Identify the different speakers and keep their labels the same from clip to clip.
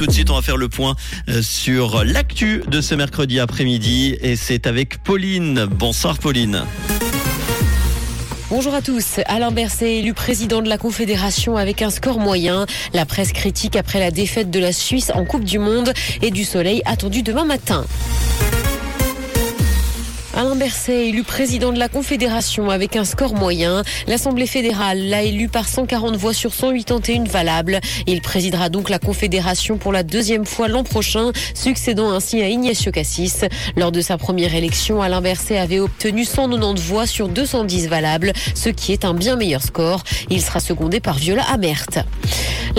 Speaker 1: tout de suite, on va faire le point euh, sur l'actu de ce mercredi après-midi et c'est avec Pauline. Bonsoir Pauline.
Speaker 2: Bonjour à tous. Alain Berset élu président de la Confédération avec un score moyen. La presse critique après la défaite de la Suisse en Coupe du Monde et du soleil attendu demain matin. Alain Berset élu président de la Confédération avec un score moyen. L'Assemblée fédérale l'a élu par 140 voix sur 181 valables. Il présidera donc la Confédération pour la deuxième fois l'an prochain, succédant ainsi à Ignacio Cassis. Lors de sa première élection, Alain Berset avait obtenu 190 voix sur 210 valables, ce qui est un bien meilleur score. Il sera secondé par Viola Amert.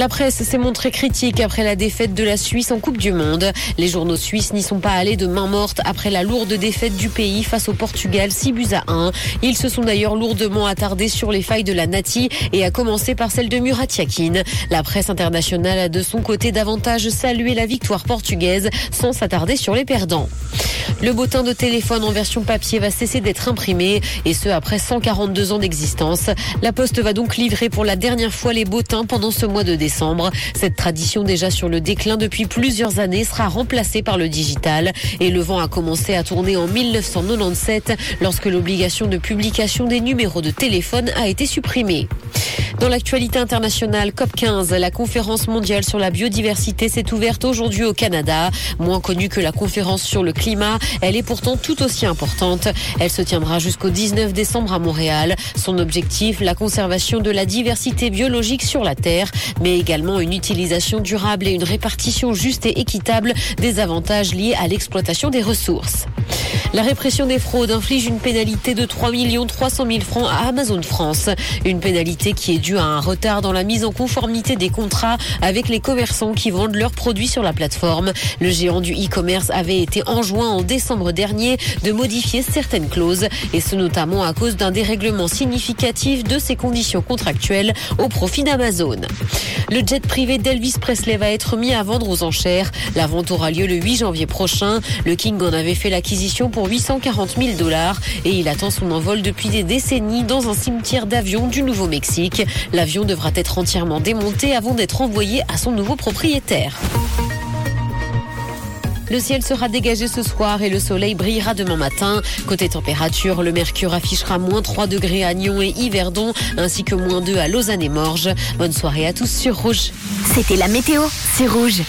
Speaker 2: La presse s'est montrée critique après la défaite de la Suisse en Coupe du Monde. Les journaux suisses n'y sont pas allés de main morte après la lourde défaite du pays face au Portugal 6 buts à 1. Ils se sont d'ailleurs lourdement attardés sur les failles de la Nati et à commencer par celle de Murat Yakin. La presse internationale a de son côté davantage salué la victoire portugaise sans s'attarder sur les perdants. Le bottin de téléphone en version papier va cesser d'être imprimé et ce après 142 ans d'existence. La Poste va donc livrer pour la dernière fois les bottins pendant ce mois de décembre. Cette tradition déjà sur le déclin depuis plusieurs années sera remplacée par le digital et le vent a commencé à tourner en 1997 lorsque l'obligation de publication des numéros de téléphone a été supprimée. Dans l'actualité internationale, COP15, la conférence mondiale sur la biodiversité s'est ouverte aujourd'hui au Canada. Moins connue que la conférence sur le climat, elle est pourtant tout aussi importante. Elle se tiendra jusqu'au 19 décembre à Montréal. Son objectif, la conservation de la diversité biologique sur la Terre, mais également une utilisation durable et une répartition juste et équitable des avantages liés à l'exploitation des ressources. La répression des fraudes inflige une pénalité de 3 300 000 francs à Amazon France. Une pénalité qui est due à un retard dans la mise en conformité des contrats avec les commerçants qui vendent leurs produits sur la plateforme. Le géant du e-commerce avait été enjoint en décembre dernier de modifier certaines clauses et ce notamment à cause d'un dérèglement significatif de ses conditions contractuelles au profit d'Amazon. Le jet privé d'Elvis Presley va être mis à vendre aux enchères. La vente aura lieu le 8 janvier prochain. Le King en avait fait l'acquisition pour 840 000 dollars et il attend son envol depuis des décennies dans un cimetière d'avions du Nouveau-Mexique. L'avion devra être entièrement démonté avant d'être envoyé à son nouveau propriétaire. Le ciel sera dégagé ce soir et le soleil brillera demain matin. Côté température, le mercure affichera moins 3 degrés à Nyon et Yverdon, ainsi que moins 2 à Lausanne et Morges. Bonne soirée à tous sur Rouge.
Speaker 3: C'était la météo, c'est Rouge.